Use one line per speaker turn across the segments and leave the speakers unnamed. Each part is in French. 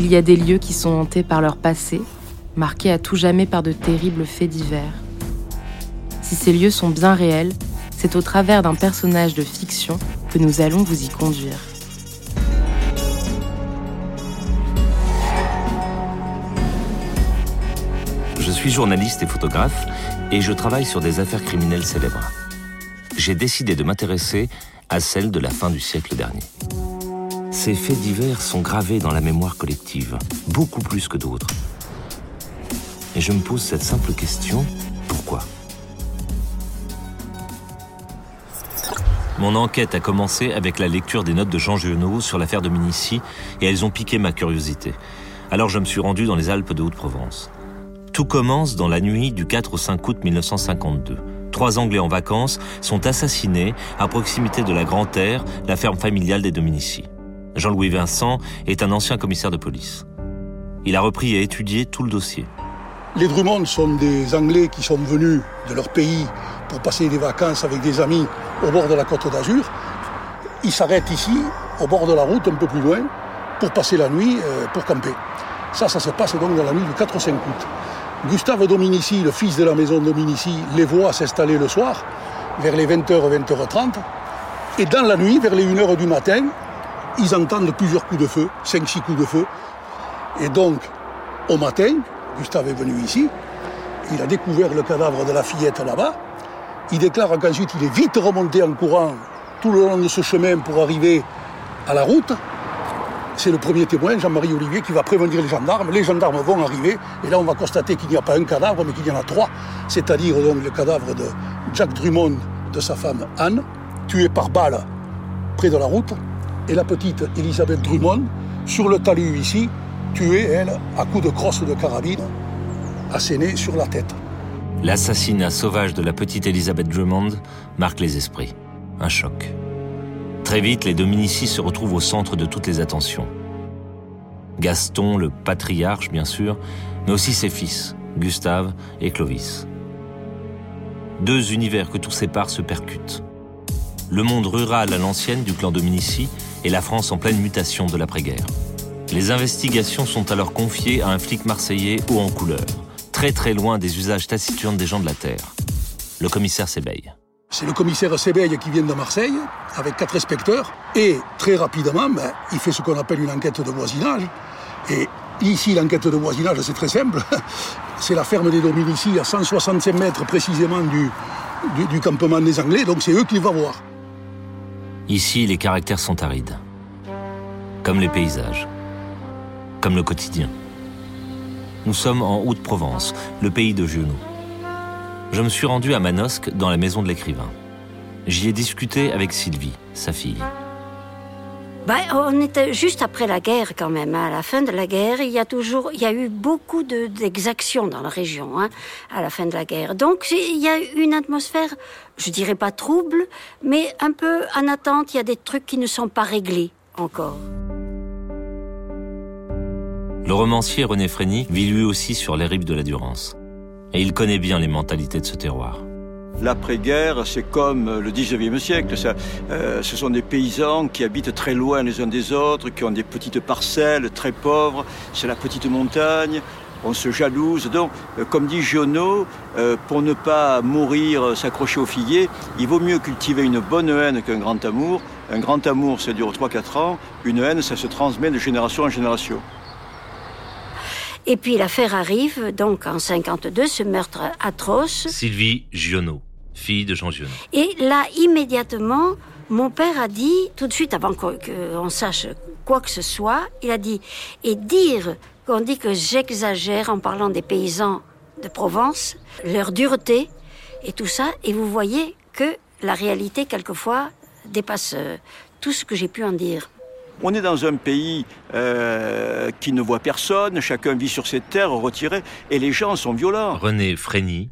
Il y a des lieux qui sont hantés par leur passé, marqués à tout jamais par de terribles faits divers. Si ces lieux sont bien réels, c'est au travers d'un personnage de fiction que nous allons vous y conduire.
Je suis journaliste et photographe et je travaille sur des affaires criminelles célèbres. J'ai décidé de m'intéresser à celles de la fin du siècle dernier. Ces faits divers sont gravés dans la mémoire collective, beaucoup plus que d'autres. Et je me pose cette simple question, pourquoi? Mon enquête a commencé avec la lecture des notes de Jean Giono sur l'affaire de Minici et elles ont piqué ma curiosité. Alors je me suis rendu dans les Alpes de Haute-Provence. Tout commence dans la nuit du 4 au 5 août 1952. Trois Anglais en vacances sont assassinés à proximité de la Grand-Terre, la ferme familiale des Dominici. Jean-Louis Vincent est un ancien commissaire de police. Il a repris et étudié tout le dossier.
Les Drummond sont des Anglais qui sont venus de leur pays pour passer des vacances avec des amis au bord de la côte d'Azur. Ils s'arrêtent ici, au bord de la route, un peu plus loin, pour passer la nuit, euh, pour camper. Ça, ça se passe donc dans la nuit du 4 au 5 août. Gustave Dominici, le fils de la maison Dominici, les voit s'installer le soir, vers les 20h, 20h30. Et dans la nuit, vers les 1h du matin, ils entendent plusieurs coups de feu, 5-6 coups de feu. Et donc, au matin, Gustave est venu ici, il a découvert le cadavre de la fillette là-bas, il déclare qu'ensuite il est vite remonté en courant tout le long de ce chemin pour arriver à la route. C'est le premier témoin, Jean-Marie Olivier, qui va prévenir les gendarmes. Les gendarmes vont arriver et là on va constater qu'il n'y a pas un cadavre, mais qu'il y en a trois, c'est-à-dire le cadavre de Jack Drummond, de sa femme Anne, tuée par balle près de la route, et la petite Elisabeth Drummond, sur le talus ici, tuée, elle, à coups de crosse de carabine, assénée sur la tête.
L'assassinat sauvage de la petite Elisabeth Drummond marque les esprits. Un choc. Très vite, les Dominici se retrouvent au centre de toutes les attentions. Gaston, le patriarche bien sûr, mais aussi ses fils, Gustave et Clovis. Deux univers que tout sépare se percutent. Le monde rural à l'ancienne du clan Dominici et la France en pleine mutation de l'après-guerre. Les investigations sont alors confiées à un flic marseillais haut en couleur très très loin des usages taciturnes des gens de la Terre. Le commissaire Sébeil.
C'est le commissaire Sébeil qui vient de Marseille, avec quatre inspecteurs, et très rapidement, ben, il fait ce qu'on appelle une enquête de voisinage. Et ici, l'enquête de voisinage, c'est très simple. c'est la ferme des Dominici, à 165 mètres précisément du, du, du campement des Anglais, donc c'est eux qu'il va voir.
Ici, les caractères sont arides. Comme les paysages. Comme le quotidien. Nous sommes en Haute-Provence, le pays de Giono. Je me suis rendu à Manosque, dans la maison de l'écrivain. J'y ai discuté avec Sylvie, sa fille.
Ben, on était juste après la guerre quand même. Hein. À la fin de la guerre, il y a toujours, il y a eu beaucoup d'exactions dans la région hein, à la fin de la guerre. Donc il y a une atmosphère, je dirais pas trouble, mais un peu en attente. Il y a des trucs qui ne sont pas réglés encore.
Le romancier René Frény vit lui aussi sur les rives de la Durance. Et il connaît bien les mentalités de ce terroir.
L'après-guerre, c'est comme le 19e siècle. Ça, euh, ce sont des paysans qui habitent très loin les uns des autres, qui ont des petites parcelles très pauvres. C'est la petite montagne. On se jalouse. Donc, euh, comme dit Giono, euh, pour ne pas mourir, s'accrocher au figuier, il vaut mieux cultiver une bonne haine qu'un grand amour. Un grand amour, ça dure 3-4 ans. Une haine, ça se transmet de génération en génération.
Et puis l'affaire arrive, donc en 52, ce meurtre atroce.
Sylvie Giono, fille de Jean Giono.
Et là, immédiatement, mon père a dit, tout de suite avant qu'on sache quoi que ce soit, il a dit, et dire qu'on dit que j'exagère en parlant des paysans de Provence, leur dureté et tout ça, et vous voyez que la réalité, quelquefois, dépasse euh, tout ce que j'ai pu en dire.
On est dans un pays euh, qui ne voit personne, chacun vit sur ses terres retirées, et les gens sont violents.
René Frény,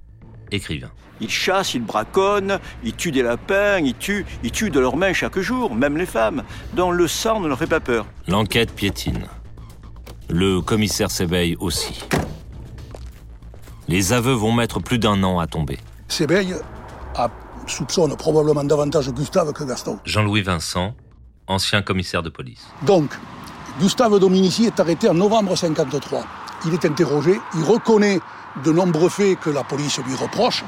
écrivain.
Ils chassent, ils braconnent, ils tuent des lapins, ils tuent, ils tuent de leurs mains chaque jour, même les femmes, dont le sang ne leur fait pas peur.
L'enquête piétine. Le commissaire s'éveille aussi. Les aveux vont mettre plus d'un an à tomber.
Sébeil a soupçonne probablement davantage Gustave que Gaston.
Jean-Louis Vincent, ancien commissaire de police.
Donc, Gustave Dominici est arrêté en novembre 1953. Il est interrogé, il reconnaît de nombreux faits que la police lui reproche,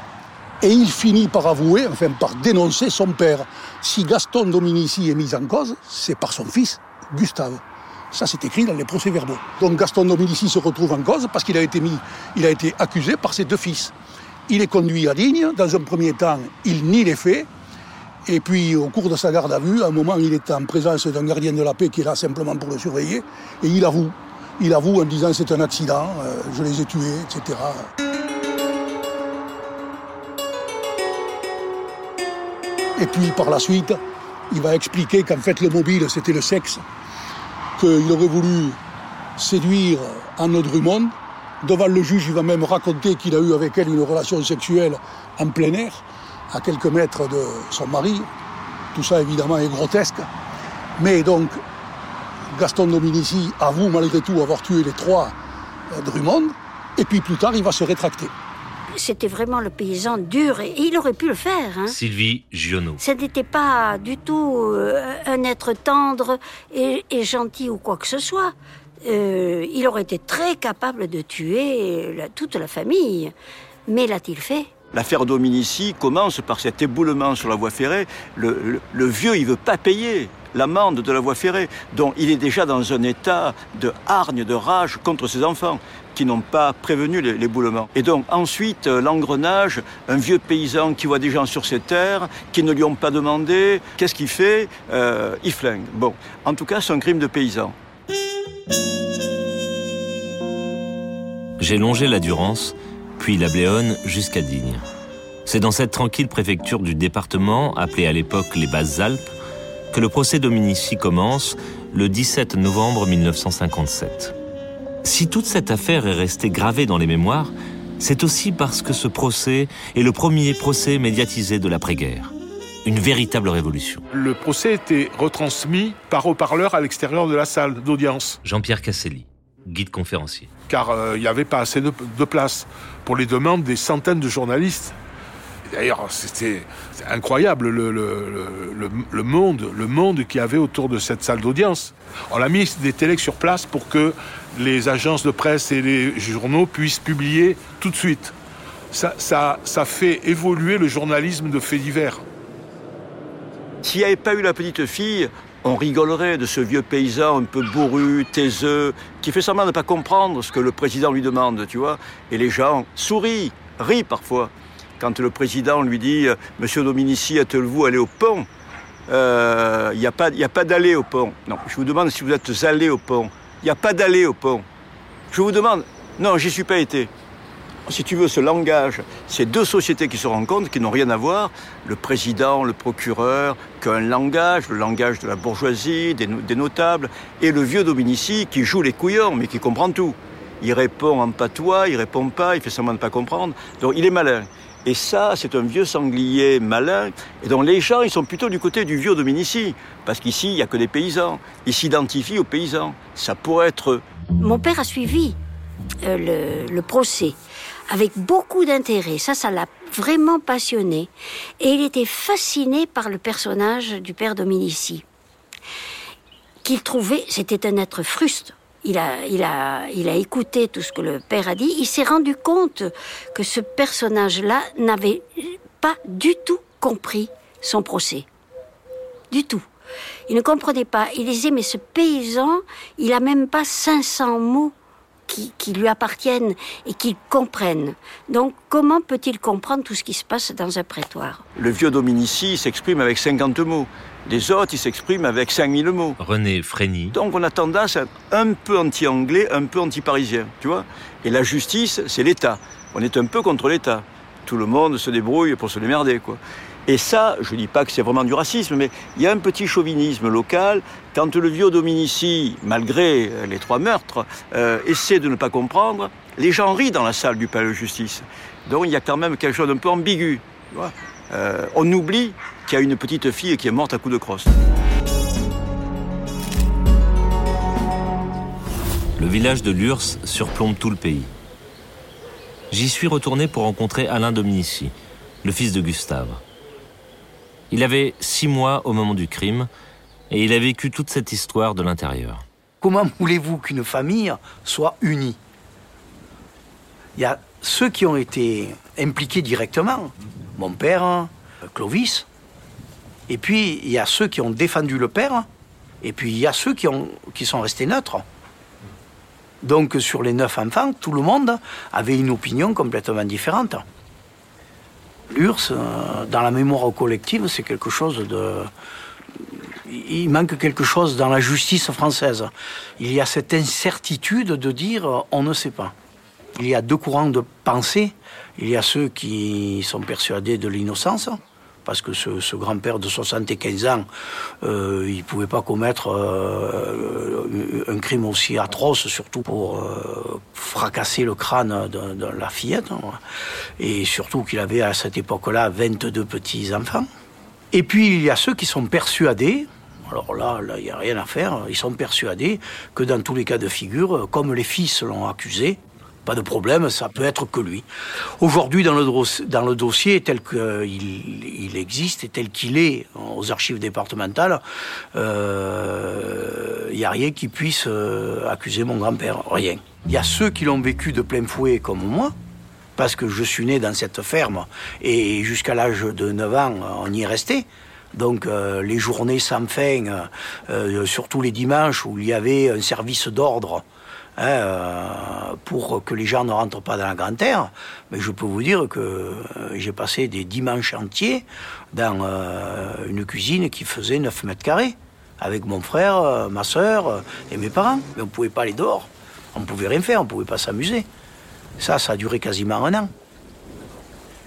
et il finit par avouer, enfin par dénoncer son père. Si Gaston Dominici est mis en cause, c'est par son fils, Gustave. Ça, c'est écrit dans les procès-verbaux. Donc Gaston Dominici se retrouve en cause parce qu'il a été mis, il a été accusé par ses deux fils. Il est conduit à Digne. Dans un premier temps, il nie les faits. Et puis, au cours de sa garde à vue, à un moment, il est en présence d'un gardien de la paix qui est là simplement pour le surveiller. Et il avoue. Il avoue en disant c'est un accident, euh, je les ai tués, etc. Et puis par la suite, il va expliquer qu'en fait le mobile c'était le sexe, qu'il aurait voulu séduire Anne Drummond. Devant le juge, il va même raconter qu'il a eu avec elle une relation sexuelle en plein air, à quelques mètres de son mari. Tout ça évidemment est grotesque. Mais donc, Gaston Dominici avoue malgré tout avoir tué les trois euh, Drummond, et puis plus tard il va se rétracter.
C'était vraiment le paysan dur et il aurait pu le faire. Hein.
Sylvie Giono.
Ce n'était pas du tout euh, un être tendre et, gentil ou quoi que ce soit. Euh, il aurait été très capable de tuer toute la famille. Mais l'a-t-il fait?
L'affaire Dominici commence par cet éboulement sur la voie ferrée. Le, le vieux, il veut pas payer l'amende de la voie ferrée, dont il est déjà dans un état de hargne, de rage contre ses enfants qui n'ont pas prévenu l'éboulement. Et donc ensuite, euh, l'engrenage, un vieux paysan qui voit des gens sur ses terres, qui ne lui ont pas demandé, qu'est-ce qu'il fait euh, Il flingue. Bon, en tout cas, c'est un crime de paysan.
J'ai longé la Durance, puis la Bléone jusqu'à Digne. C'est dans cette tranquille préfecture du département, appelée à l'époque les Basses-Alpes, que le procès Dominici commence le 17 novembre 1957. Si toute cette affaire est restée gravée dans les mémoires, c'est aussi parce que ce procès est le premier procès médiatisé de l'après-guerre. Une véritable révolution.
Le procès était retransmis par haut-parleur à l'extérieur de la salle d'audience.
Jean-Pierre Casselli, guide conférencier.
Car euh, il n'y avait pas assez de, de place pour les demandes des centaines de journalistes D'ailleurs, c'était incroyable le, monde, le monde qu'il y avait autour de cette salle d'audience. On a mis des télés sur place pour que les agences de presse et les journaux puissent publier tout de suite. Ça fait évoluer le journalisme de faits divers.
S'il n'y avait pas eu la petite fille, on rigolerait de ce vieux paysan un peu bourru, taiseux, qui fait semblant de ne pas comprendre ce que le président lui demande, tu vois. Et les gens sourient, rient parfois quand le président lui dit euh, Monsieur Dominici, êtes-vous allé au pont? Il euh, n'y a pas, d'aller au pont. Non, je vous demande si vous êtes allé au pont. Il n'y a pas d'aller au pont. Je vous demande, non, j'y suis pas été. Si tu veux, ce langage, c'est deux sociétés qui se rencontrent, qui n'ont rien à voir. Le président, le procureur, qui a un langage, le langage de la bourgeoisie, des, des notables, et le vieux Dominici qui joue les couillons, mais qui comprend tout. Il répond en patois, il répond pas, il fait semblant de pas comprendre. Donc il est malin. Et ça, c'est un vieux sanglier malin. Et donc les gens, ils sont plutôt du côté du vieux Dominici. Parce qu'ici, il n'y a que des paysans. Ils s'identifient aux paysans. Ça pourrait être.
Mon père a suivi euh, le, procès avec beaucoup d'intérêt. Ça, ça l'a vraiment passionné. Et il était fasciné par le personnage du père Dominici. Qu'il trouvait, c'était un être fruste il a, écouté tout ce que le père a dit, il s'est rendu compte que ce personnage-là n'avait pas du tout compris son procès. Du tout. Il ne comprenait pas. Il disait, mais ce paysan, il a même pas 500 mots qui, qui lui appartiennent et qu'il comprenne. Donc, comment peut-il comprendre tout ce qui se passe dans un prétoire?
Le vieux Dominici s'exprime avec 50 mots. Les autres, ils s'expriment avec 5000 mots.
René Frény.
Donc on a tendance à être un peu anti-anglais, un peu anti-parisien, tu vois. Et la justice, c'est l'État. On est un peu contre l'État. Tout le monde se débrouille pour se démerder, quoi. Et ça, je ne dis pas que c'est vraiment du racisme, mais il y a un petit chauvinisme local. Quand le vieux Dominici, malgré les trois meurtres, euh, essaie de ne pas comprendre, les gens rient dans la salle du palais de justice. Donc il y a quand même quelque chose d'un peu ambigu. Euh, on oublie qu'il y a une petite fille qui est morte à coups de crosse.
Le village de Lurs surplombe tout le pays. J'y suis retourné pour rencontrer Alain Dominici, le fils de Gustave. Il avait six mois au moment du crime et il a vécu toute cette histoire de l'intérieur.
Comment voulez-vous qu'une famille soit unie? Il y a ceux qui ont été impliqués directement, mon père, Clovis, et puis il y a ceux qui ont défendu le père, et puis il y a ceux qui, ont, qui sont restés neutres. Donc sur les neuf enfants, tout le monde avait une opinion complètement différente. L'URSS, euh, dans la mémoire collective, c'est quelque chose de... Il manque quelque chose dans la justice française. Il y a cette incertitude de dire euh, on ne sait pas. Il y a deux courants de pensée. Il y a ceux qui sont persuadés de l'innocence, parce que ce, grand-père de 75 ans, euh, il ne pouvait pas commettre euh, un crime aussi atroce, surtout pour euh, fracasser le crâne de, la fillette. Hein. Et surtout qu'il avait à cette époque-là 22 petits-enfants. Et puis il y a ceux qui sont persuadés, alors là, il n'y a rien à faire, ils sont persuadés que dans tous les cas de figure, comme les fils l'ont accusé, pas de problème, ça peut être que lui. Aujourd'hui, dans le, dossier tel qu'il il existe et tel qu'il est aux archives départementales, il euh, n'y a rien qui puisse euh, accuser mon grand-père. Rien. Il y a ceux qui l'ont vécu de plein fouet comme moi, parce que je suis né dans cette ferme et jusqu'à l'âge de 9 ans, on y est resté. Donc euh, les journées sans fin, surtout les dimanches où il y avait un service d'ordre Hein, euh, pour que les gens ne rentrent pas dans la grande terre. Mais je peux vous dire que euh, j'ai passé des dimanches entiers dans euh, une cuisine qui faisait 9 mètres carrés, avec mon frère, ma soeur et mes parents. Mais on ne pouvait pas aller dehors. On ne pouvait rien faire, on ne pouvait pas s'amuser. Ça, ça a duré quasiment un an.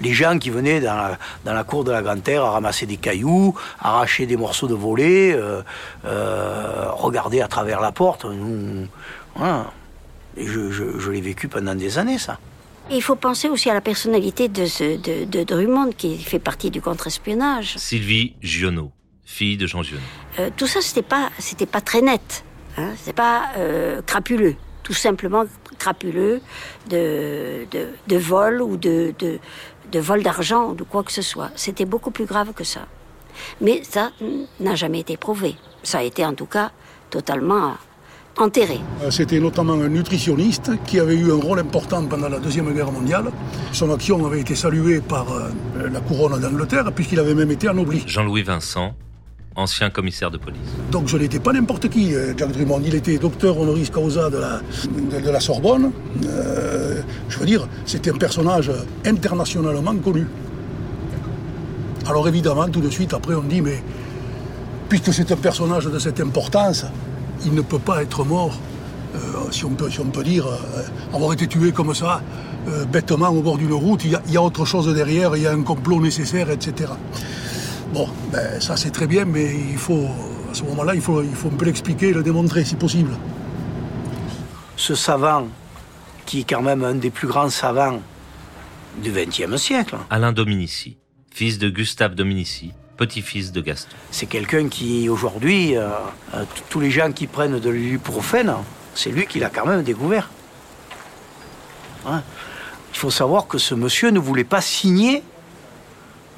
Les gens qui venaient dans la, cour de la Grande Terre à ramasser des cailloux, arracher des morceaux de volets, regarder à travers la porte. Nous, et je, l'ai vécu pendant des années, ça.
il faut penser aussi à la personnalité de, ce, de, Drummond, qui fait partie du contre-espionnage.
Sylvie Giono, fille de Jean Giono.
Euh, tout ça, c'était pas, c'était pas très net. Hein, c'était pas euh, crapuleux. Tout simplement crapuleux de, de, vol ou de, de vol d'argent ou de quoi que ce soit. C'était beaucoup plus grave que ça. Mais ça n'a jamais été prouvé. Ça a été en tout cas totalement enterré.
Euh, c'était notamment un nutritionniste qui avait eu un rôle important pendant la Deuxième Guerre mondiale. Son action avait été saluée par euh, la couronne d'Angleterre puisqu'il avait même été anobli.
Jean-Louis Vincent, ancien commissaire de police.
Donc ce n'était pas n'importe qui, euh, Jacques Drummond. Il était docteur honoris causa de la, de, la Sorbonne. je veux dire, c'était un personnage internationalement connu. Alors évidemment, tout de suite, après, on dit, mais puisque c'est un personnage de cette importance, il ne peut pas être mort, euh, si, on peut, si on peut dire, euh, avoir été tué comme ça, euh, bêtement au bord d'une route. Il y, a, autre chose derrière, il y a un complot nécessaire, etc. Bon, ben, ça c'est très bien, mais il faut, à ce moment-là, il faut, il faut un peu l'expliquer, le démontrer si possible.
Ce savant, qui est quand même un des plus grands savants du XXe siècle.
Alain Dominici, fils de Gustave Dominici, petit-fils de Gaston.
C'est quelqu'un qui, aujourd'hui, euh, euh, tous les gens qui prennent de l'ibuprofène, c'est lui qui l'a quand même découvert. Hein? Il faut savoir que ce monsieur ne voulait pas signer,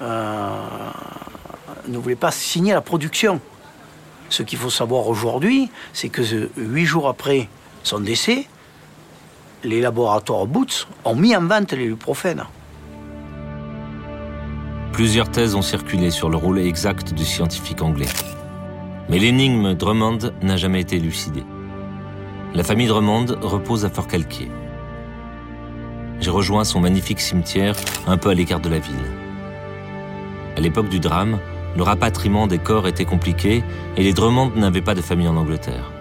euh, ne voulait pas signer la production. Ce qu'il faut savoir aujourd'hui, c'est que huit jours après son décès, les laboratoires Boots ont mis en vente l'ibuprofène.
Plusieurs thèses ont circulé sur le rôle exact du scientifique anglais. Mais l'énigme Drummond n'a jamais été élucidée. La famille Drummond repose à Fort Calquier. J'ai rejoint son magnifique cimetière un peu à l'écart de la ville. À l'époque du drame, le rapatriement des corps était compliqué et les Drummond n'avaient pas de famille en Angleterre.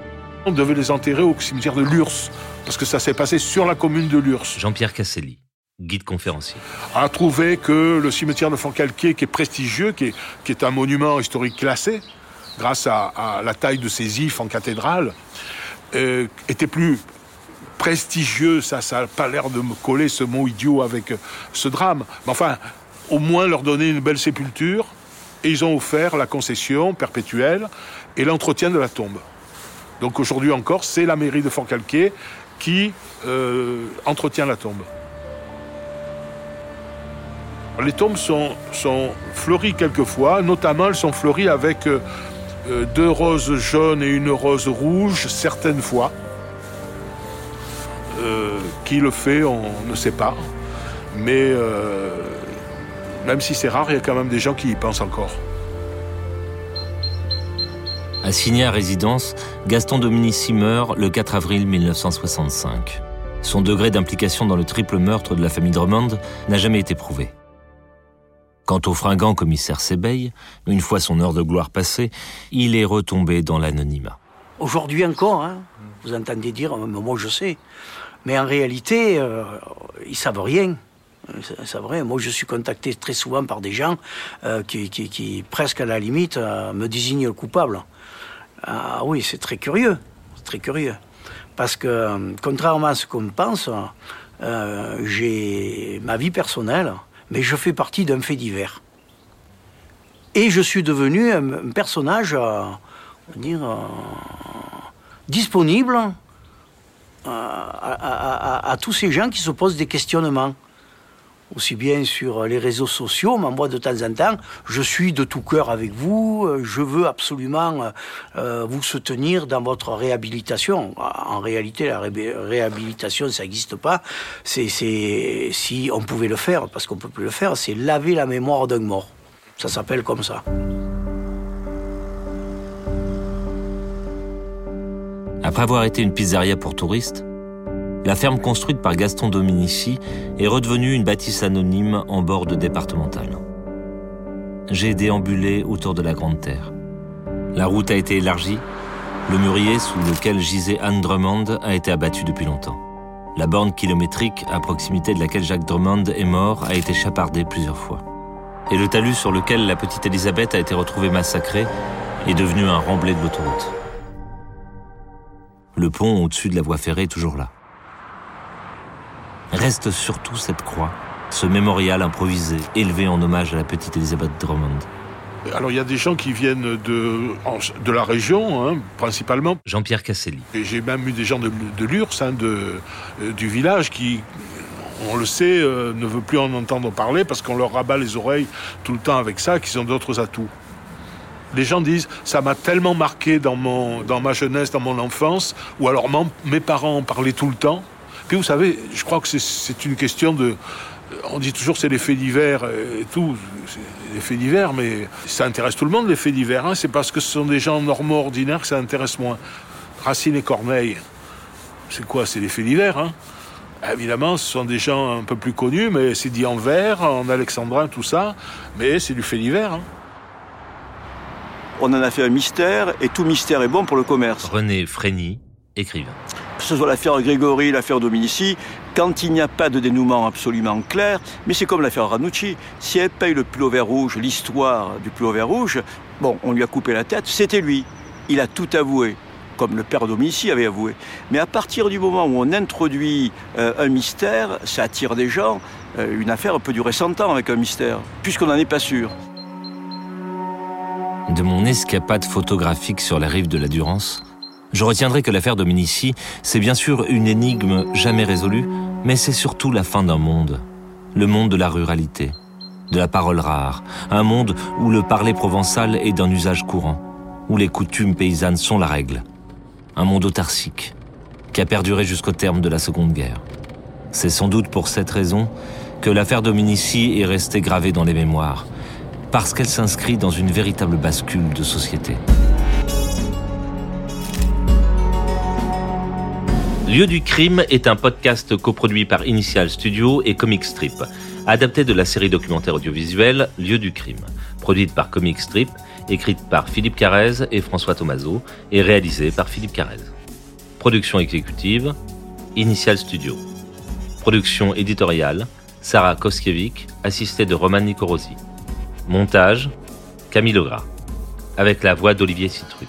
On devait les enterrer au cimetière de Lurs, parce que ça s'est passé sur la commune de Lurs.
Jean-Pierre Casselli guide conférencier.
A trouvé que le cimetière de Fontcalquier, qui est prestigieux, qui est, un monument historique classé, grâce à, la taille de ses ifs en cathédrale, euh, était plus prestigieux. Ça, ça n'a pas l'air de me coller ce mot idiot avec ce drame. Mais enfin, au moins leur donner une belle sépulture. Et ils ont offert la concession perpétuelle et l'entretien de la tombe. Donc aujourd'hui encore, c'est la mairie de Fontcalquier qui euh, entretient la tombe. Les tombes sont, sont fleuries quelquefois, notamment elles sont fleuries avec euh, euh, deux roses jaunes et une rose rouge certaines fois. Euh, qui le fait, on ne sait pas. Mais même si c'est rare, il y a quand même des gens qui y pensent encore.
Assigné à résidence, Gaston Dominici meurt le 4 avril 1965. Son degré d'implication dans le triple meurtre de la famille Drummond n'a jamais été prouvé. Quant au fringant commissaire Sebeil, une fois son heure de gloire passée, il est retombé dans l'anonymat.
Aujourd'hui encore, hein, vous entendez dire, moi je sais. Mais en réalité, euh, ils savent rien. C'est vrai, moi je suis contacté très souvent par des gens euh, qui, presque à la limite, euh, me désignent le coupable. Ah oui, c'est très curieux, très curieux. Parce que, contrairement à ce qu'on pense, j'ai ma vie personnelle, mais je fais partie d'un fait divers. Et je suis devenu un, personnage, on dire, disponible à, tous ces gens qui se posent des questionnements. Aussi bien sur les réseaux sociaux, m'envoie de temps en temps, je suis de tout cœur avec vous, je veux absolument euh, vous soutenir dans votre réhabilitation. En réalité, la réhabilitation, ça n'existe pas. C'est si on pouvait le faire, parce qu'on peut plus le faire, c'est laver la mémoire d'un mort. Ça s'appelle comme ça.
Après avoir été une pizzeria pour touristes, la ferme construite par Gaston Dominici est redevenue une bâtisse anonyme en bord de départemental. J'ai déambulé autour de la Grande Terre. La route a été élargie, le mûrier sous lequel gisait Anne Drummond a été abattu depuis longtemps. La borne kilométrique à proximité de laquelle Jacques Drummond est mort a été chapardée plusieurs fois. Et le talus sur lequel la petite Elisabeth a été retrouvée massacrée est devenu un remblai de l'autoroute. Le pont au-dessus de la voie ferrée est toujours là. Reste surtout cette croix, ce mémorial improvisé, élevé en hommage à la petite Elisabeth Drummond.
Alors il y a des gens qui viennent de, de la région, hein, principalement.
Jean-Pierre Casselli.
Et j'ai même eu des gens de, de l'URSS, hein, de, euh, du village, qui, on le sait, euh, ne veut plus en entendre parler parce qu'on leur rabat les oreilles tout le temps avec ça, qu'ils ont d'autres atouts les gens disent ça m'a tellement marqué dans, mon, dans ma jeunesse, dans mon enfance, ou alors mes parents en parlaient tout le temps. Puis vous savez, je crois que c'est une question de. On dit toujours c'est les faits divers et tout, les faits divers, mais ça intéresse tout le monde les faits divers. Hein. C'est parce que ce sont des gens normaux, ordinaires que ça intéresse moins. Racine et Corneille, c'est quoi? C'est les faits divers. Hein. Évidemment, ce sont des gens un peu plus connus, mais c'est dit en vers, en alexandrin, tout ça, mais c'est du fait divers. Hein
on en a fait un mystère, et tout mystère est bon pour le commerce.
René Frény, écrivain.
Que ce soit l'affaire Grégory, l'affaire Dominici, quand il n'y a pas de dénouement absolument clair, mais c'est comme l'affaire Ranucci, si elle paye le pull rouge, l'histoire du pull rouge, bon, on lui a coupé la tête, c'était lui. Il a tout avoué comme le père Dominici avait avoué. Mais à partir du moment où on introduit euh, un mystère, ça attire des gens. Euh, une affaire peut durer 100 ans avec un mystère, puisqu'on n'en est pas sûr.
De mon escapade photographique sur la rive de la Durance, je retiendrai que l'affaire Dominici, c'est bien sûr une énigme jamais résolue, mais c'est surtout la fin d'un monde. Le monde de la ruralité, de la parole rare, un monde où le parler provençal est d'un usage courant, où les coutumes paysannes sont la règle. Un monde autarcique, qui a perduré jusqu'au terme de la Seconde Guerre. C'est sans doute pour cette raison que l'affaire Dominici est restée gravée dans les mémoires, parce qu'elle s'inscrit dans une véritable bascule de société. Lieu du crime est un podcast coproduit par Initial Studio et Comic Strip, adapté de la série documentaire audiovisuelle Lieu du crime, produite par Comic Strip, écrite par Philippe Carrez et François Tomaso et réalisée par Philippe Carrez. Production exécutive Initial Studio. Production éditoriale Sarah Koskiewicz, assistée de Roman Nicorosi. Montage, Camille Legras, avec la voix d'Olivier Citruc.